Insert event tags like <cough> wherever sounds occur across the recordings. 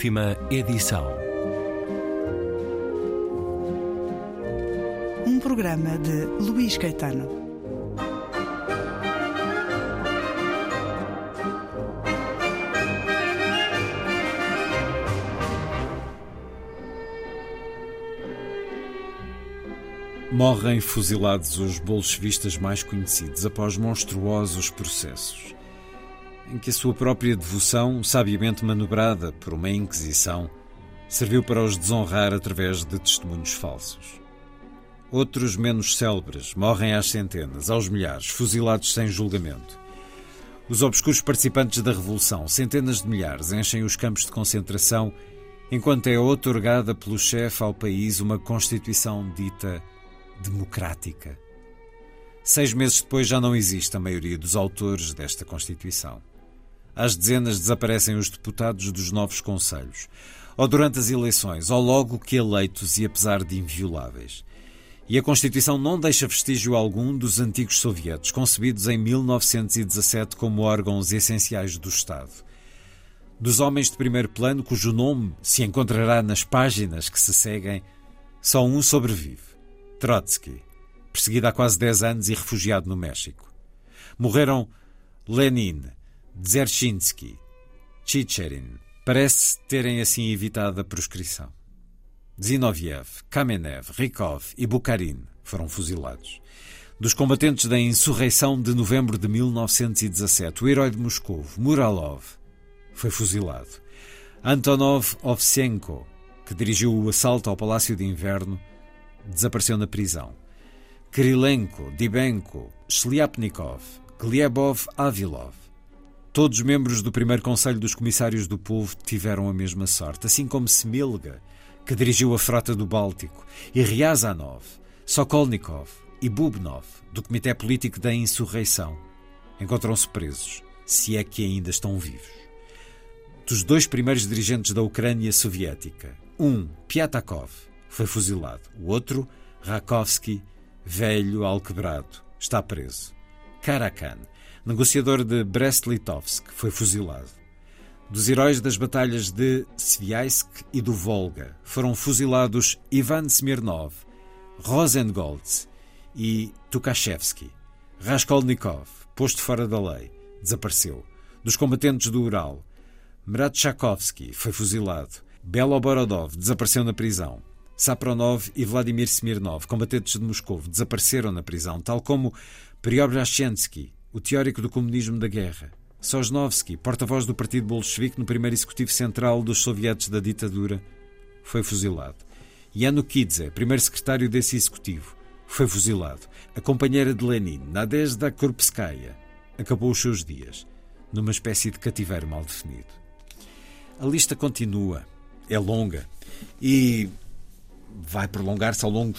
Última edição. Um programa de Luís Caetano. Morrem fuzilados os bolchevistas mais conhecidos após monstruosos processos em que a sua própria devoção, sabiamente manobrada por uma Inquisição, serviu para os desonrar através de testemunhos falsos. Outros, menos célebres, morrem às centenas, aos milhares, fuzilados sem julgamento. Os obscuros participantes da Revolução, centenas de milhares, enchem os campos de concentração, enquanto é otorgada pelo chefe ao país uma Constituição dita democrática. Seis meses depois já não existe a maioria dos autores desta Constituição. Às dezenas desaparecem os deputados dos novos conselhos, ou durante as eleições, ou logo que eleitos e apesar de invioláveis. E a Constituição não deixa vestígio algum dos antigos sovietes, concebidos em 1917 como órgãos essenciais do Estado. Dos homens de primeiro plano, cujo nome se encontrará nas páginas que se seguem, só um sobrevive: Trotsky, perseguido há quase 10 anos e refugiado no México. Morreram Lenin, Dzerzhinsky, Chicherin, parece terem assim evitado a proscrição. Zinoviev, Kamenev, Rykov e Bukharin foram fuzilados. Dos combatentes da insurreição de novembro de 1917, o herói de Moscou, Muralov, foi fuzilado. Antonov Ovsenko, que dirigiu o assalto ao Palácio de Inverno, desapareceu na prisão. Kirilenko, Dibenko, Shliapnikov, Glebov Avilov, Todos os membros do primeiro Conselho dos Comissários do Povo tiveram a mesma sorte, assim como Semilga, que dirigiu a frota do Báltico, e Ryazanov, Sokolnikov e Bubnov, do Comitê Político da Insurreição, encontram-se presos, se é que ainda estão vivos. Dos dois primeiros dirigentes da Ucrânia soviética, um, Piatakov, foi fuzilado, o outro, Rakovsky, velho alquebrado, está preso. Karakan, negociador de Brest-Litovsk, foi fuzilado. Dos heróis das batalhas de Sviajsk e do Volga foram fuzilados Ivan Smirnov, Rosengolds e Tukhachevsky. Raskolnikov, posto fora da lei, desapareceu. Dos combatentes do Ural, Mratchakovsky foi fuzilado. Beloborodov desapareceu na prisão. Sapronov e Vladimir Smirnov, combatentes de Moscou, desapareceram na prisão, tal como Priobrashchensky, o teórico do comunismo da guerra. Sosnovsky, porta-voz do Partido Bolchevique no primeiro executivo central dos sovietes da ditadura, foi fuzilado. Yanukidze, primeiro secretário desse executivo, foi fuzilado. A companheira de Lenin, Nadezhda Korpskaya, acabou os seus dias numa espécie de cativeiro mal definido. A lista continua, é longa e vai prolongar-se ao longo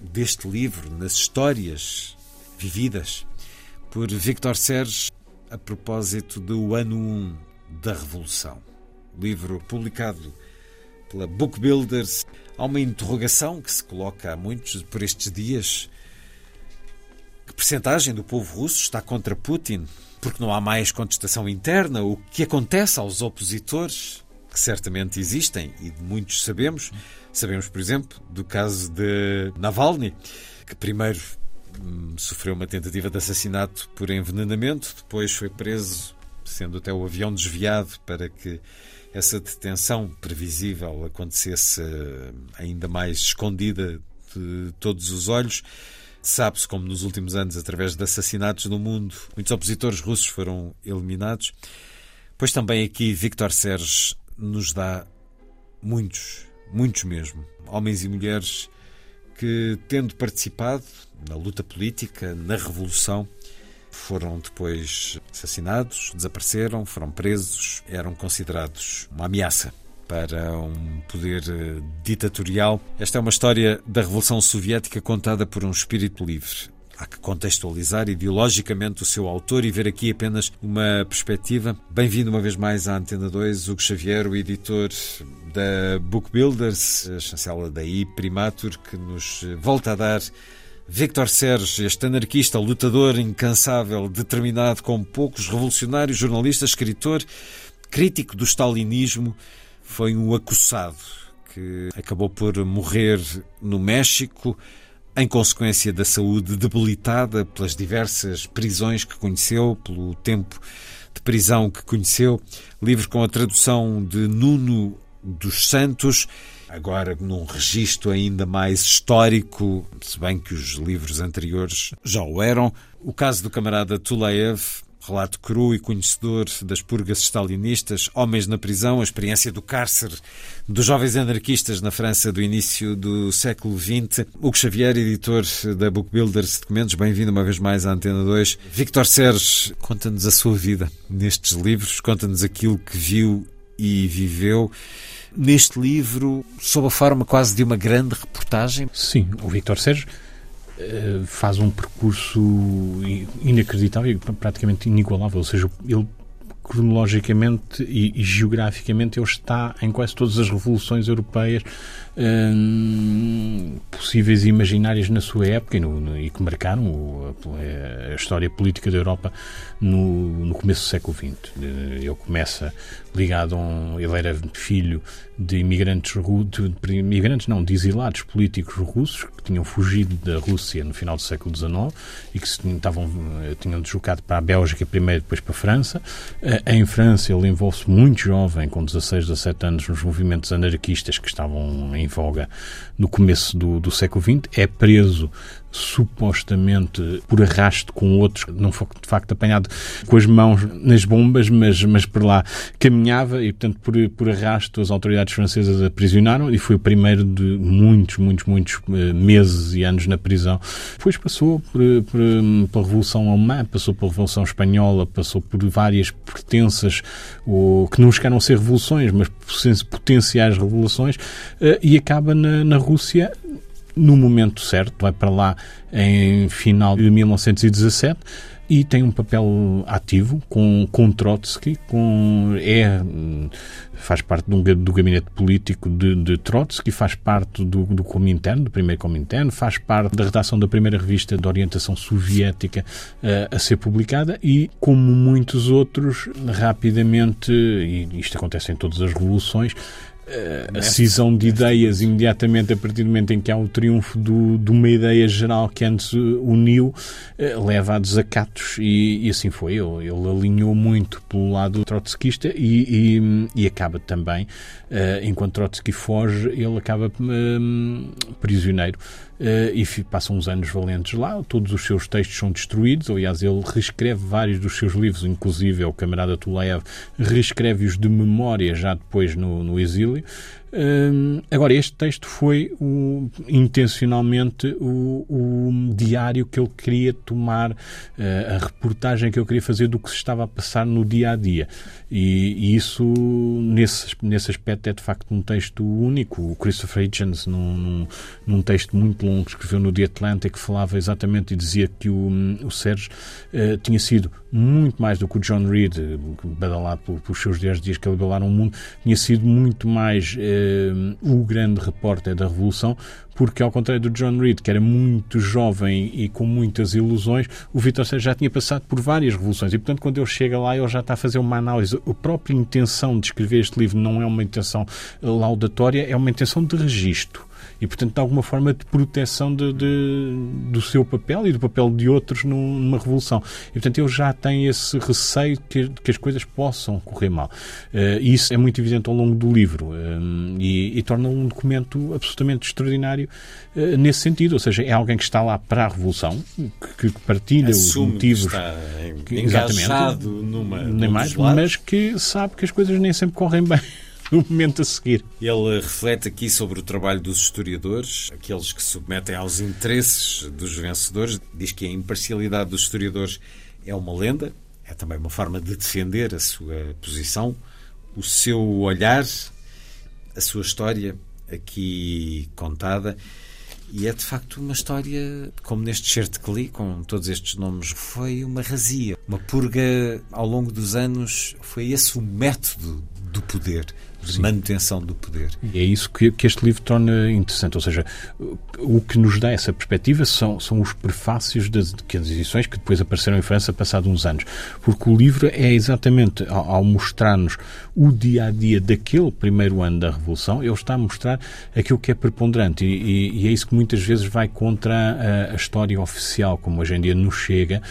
deste livro, nas histórias vividas por Victor Serge a propósito do ano 1 da Revolução. Livro publicado pela Book Builders. Há uma interrogação que se coloca a muitos por estes dias. Que percentagem do povo russo está contra Putin? Porque não há mais contestação interna. O que acontece aos opositores, que certamente existem e muitos sabemos. Sabemos, por exemplo, do caso de Navalny, que primeiro sofreu uma tentativa de assassinato por envenenamento, depois foi preso, sendo até o avião desviado para que essa detenção previsível acontecesse hum, ainda mais escondida de todos os olhos. Sabe-se como nos últimos anos, através de assassinatos no mundo, muitos opositores russos foram eliminados. Pois também aqui Victor Serge nos dá muitos, muitos mesmo, homens e mulheres que, tendo participado na luta política, na Revolução, foram depois assassinados, desapareceram, foram presos, eram considerados uma ameaça para um poder eh, ditatorial. Esta é uma história da Revolução Soviética contada por um espírito livre. Há que contextualizar ideologicamente o seu autor e ver aqui apenas uma perspectiva. Bem-vindo uma vez mais à Antena 2, Hugo Xavier, o editor da Book Builders, a chancela da I Primatur, que nos volta a dar Victor Serge, este anarquista, lutador incansável, determinado como poucos, revolucionário, jornalista, escritor, crítico do stalinismo, foi um acossado que acabou por morrer no México em consequência da saúde debilitada pelas diversas prisões que conheceu, pelo tempo de prisão que conheceu. Livro com a tradução de Nuno dos Santos, agora num registro ainda mais histórico, se bem que os livros anteriores já o eram. O caso do camarada Tulaev Relato cru e conhecedor das purgas stalinistas, homens na prisão, a experiência do cárcere dos jovens anarquistas na França do início do século XX. Hugo Xavier, editor da Book Builders Documentos, bem-vindo uma vez mais à Antena 2. Victor Serres, conta-nos a sua vida nestes livros, conta-nos aquilo que viu e viveu neste livro, sob a forma quase de uma grande reportagem. Sim, o Victor eh, faz um percurso inacreditável e praticamente inigualável. Ou seja, ele cronologicamente e, e, geograficamente ele está em quase todas as revoluções europeias hum, possíveis e imaginárias na sua época e, no, e que marcaram o, a, a, história política da Europa no, no, começo do século XX. Ele começa ligado a um, ele era filho de imigrantes, de, imigrantes não, de exilados políticos russos que tinham fugido da Rússia no final do século XIX e que se, eh, tinham deslocado para a Bélgica primeiro, depois para a França. Eh, em França ele envolve-se muito jovem, com 16, 17 anos, nos movimentos anarquistas que estavam em voga no começo do, do século XX. É preso supostamente por arrasto com outros, não foi de facto apanhado com as mãos nas bombas, mas, mas por lá caminhava e, portanto, por, por arrasto as autoridades francesas aprisionaram e foi o primeiro de muitos, muitos, muitos eh, meses e anos na prisão. Depois passou por, por, pela Revolução Alemã, passou pela Revolução Espanhola, passou por várias pertenças ou, que não chegaram a ser revoluções, mas potenciais revoluções eh, e acaba na, na Rússia no momento certo, vai para lá em final de 1917 e tem um papel ativo com, com Trotsky, com, é, faz parte do, do gabinete político de, de Trotsky, faz parte do, do Comintern, do primeiro Comintern, faz parte da redação da primeira revista de orientação soviética uh, a ser publicada e, como muitos outros, rapidamente, e isto acontece em todas as revoluções, a cisão de ideias imediatamente a partir do momento em que há o triunfo do, de uma ideia geral que antes uniu, eh, leva a desacatos e, e assim foi. Ele, ele, alinhou muito pelo lado trotskista e, e, e acaba também, enquanto Trotsky foge, ele acaba um, prisioneiro e passam uns anos valentes lá. Todos os seus textos são destruídos. Aliás, ele reescreve vários dos seus livros, inclusive o camarada Tulev reescreve-os de memória já depois no, no exílio. Uh, agora, este texto foi o, intencionalmente o, o, diário que ele queria tomar, uh, a reportagem que ele queria fazer do que se estava a passar no dia a dia. E, e, isso, nesse, nesse aspecto, é de facto um texto único. O Christopher Hitchens, num, num, num texto muito longo que escreveu no The Atlantic, falava exatamente e dizia que o, o Sérgio uh, tinha sido muito mais do que o John Reed, badalado pelos seus 10 dias que ele balaram o mundo, tinha sido muito mais uh, o grande repórter da Revolução, porque ao contrário do John Reed, que era muito jovem e com muitas ilusões, o Vitor Sérgio já tinha passado por várias revoluções e, portanto, quando ele chega lá, ele já está a fazer uma análise. A própria intenção de escrever este livro não é uma intenção laudatória, é uma intenção de registro e, portanto, de alguma forma de proteção de, de, do seu papel e do papel de outros numa revolução. E, portanto, ele já tem esse receio que, que as coisas possam correr mal. Uh, e isso é muito evidente ao longo do livro uh, e, e, torna um documento absolutamente extraordinário uh, nesse sentido. Ou seja, é alguém que está lá para a revolução, que, que partilha Assume os motivos. Que está exatamente, numa, nem mais, mas que sabe que as coisas nem sempre correm bem <laughs> no momento a seguir. Ele reflete aqui sobre o trabalho dos historiadores, aqueles que se submetem aos interesses dos vencedores. Diz que a imparcialidade dos historiadores é uma lenda, é também uma forma de defender a sua posição, o seu olhar, a sua história aqui contada. E é de facto uma história, como neste certo que li, com todos estes nomes, foi uma razia, uma purga ao longo dos anos. Foi esse o método do poder de manutenção do poder. E é isso que, que, este livro torna interessante, ou seja, o que nos dá essa perspectiva são, são os prefácios das, das edições que depois apareceram em França passados uns anos, porque o livro é exatamente ao, ao mostrar-nos o dia a dia daquele primeiro ano da Revolução, ele está a mostrar aquilo que é preponderante. E, e, e é isso que muitas vezes vai contra a, a história oficial, como hoje em dia nos chega,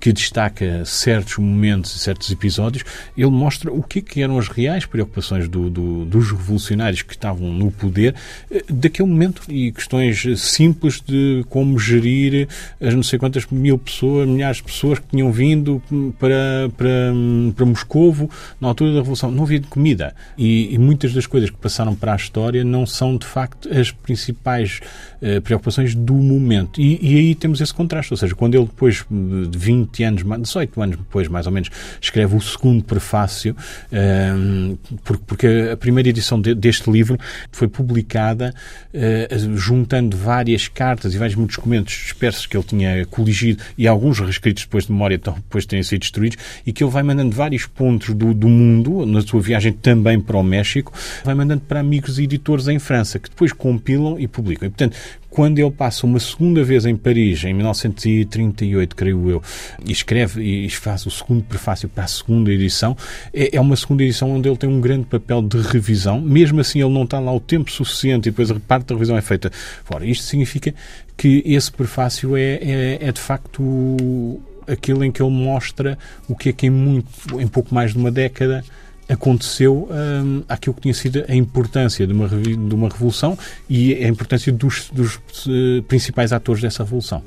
que destaca certos momentos e certos episódios, ele mostra o que, que eram as reais preocupações do, do, dos revolucionários que estavam no poder eh, daquele momento e questões simples de como gerir as não sei quantas mil pessoas, milhares de pessoas que tinham vindo para, para, para Moscovo na altura da Revolução. Não havia comida. E, e muitas das coisas que passaram para a história não são, de facto, as principais uh, preocupações do momento. E, e, aí temos esse contraste. Ou seja, quando ele depois de 20 anos, 18 anos depois, mais ou menos, escreve o segundo prefácio, uh, porque a primeira edição de, deste livro foi publicada uh, juntando várias cartas e vários documentos dispersos que ele tinha coligido e alguns reescritos depois de memória, então, depois de terem sido destruídos, e que ele vai mandando vários pontos do, do mundo, na sua viagem também para o México, vai mandando para amigos e editores em França, que depois compilam e publicam. E, portanto, quando ele passa uma segunda vez em Paris, em 1938, creio eu, e escreve e faz o segundo prefácio para a segunda edição, é, é uma segunda edição onde ele tem um grande papel de revisão. Mesmo assim, ele não está lá o tempo suficiente e depois a parte da revisão é feita fora. Isto significa que esse prefácio é, é, é de facto aquilo em que ele mostra o que é que em, muito, em pouco mais de uma década aconteceu aquilo que tinha sido a importância de uma, de uma revolução e a importância dos, dos uh, principais atores dessa revolução.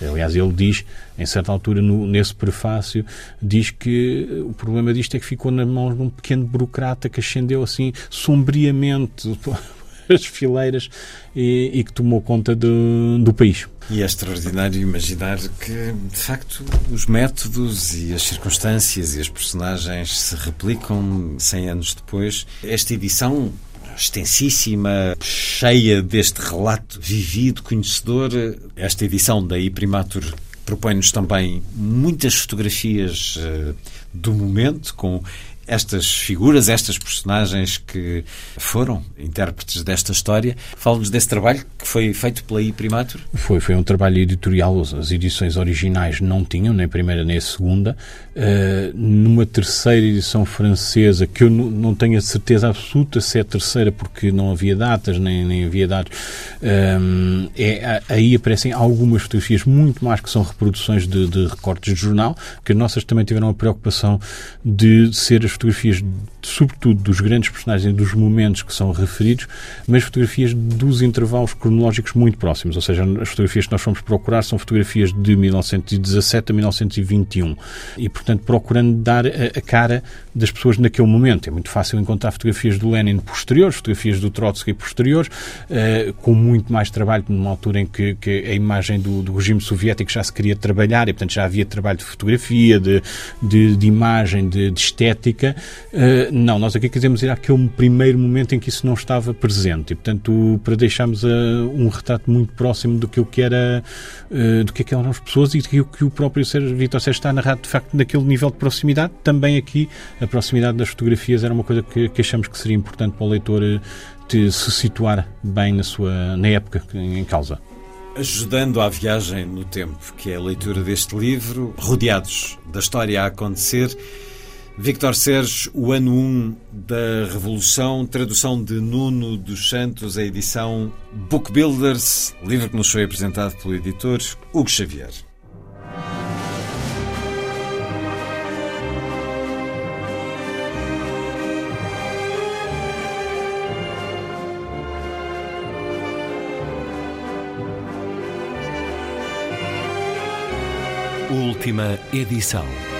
Aliás, ele diz, em certa altura, no, nesse prefácio, diz que o problema disto é que ficou nas mãos de um pequeno burocrata que ascendeu assim sombriamente as fileiras e, e que tomou conta do, do país. E é extraordinário imaginar que, de facto, os métodos e as circunstâncias e as personagens se replicam 100 anos depois. Esta edição extensíssima, cheia deste relato vivido, conhecedor. Esta edição da Iprimatur propõe-nos também muitas fotografias uh, do momento, com estas figuras, estas personagens que foram intérpretes desta história. Fala-nos desse trabalho que foi feito pela iPrimatur. Foi, foi um trabalho editorial. As edições originais não tinham, nem a primeira nem a segunda. Uh, numa terceira edição francesa, que eu não tenho a certeza absoluta se é a terceira, porque não havia datas, nem, nem havia dados, uh, é, aí aparecem algumas fotografias, muito mais que são reproduções de, de recortes de jornal, que as nossas também tiveram a preocupação de ser as fotografias, sobretudo dos grandes personagens e dos momentos que são referidos, mas fotografias dos intervalos cronológicos muito próximos. Ou seja, as fotografias que nós fomos procurar são fotografias de 1917 a 1921. E, portanto, procurando dar a, a cara das pessoas naquele momento. É muito fácil encontrar fotografias do Lenin posteriores, fotografias do Trotsky posteriores, uh, com muito mais trabalho, numa altura em que, que a imagem do, do, regime soviético já se queria trabalhar, e portanto já havia trabalho de fotografia, de, de, de imagem, de, de estética. Uh, não, nós aqui quisemos ir àquele primeiro momento em que isso não estava presente, e portanto para deixarmos uh, um retrato muito próximo do que, que era, do que, eram as pessoas e do que o próprio Vitor Sérgio está a narrar, de facto, naquele nível de proximidade, também aqui a proximidade das fotografias era uma coisa que, que achamos que seria importante para o leitor eh, de se situar bem na, sua, na época em causa. Ajudando à viagem no tempo, que é a leitura deste livro, rodeados da história a acontecer, Victor Serge, o ano 1 da Revolução, tradução de Nuno dos Santos, a edição Book Builders, livro que nos foi apresentado pelo editor Hugo Xavier. Última edição.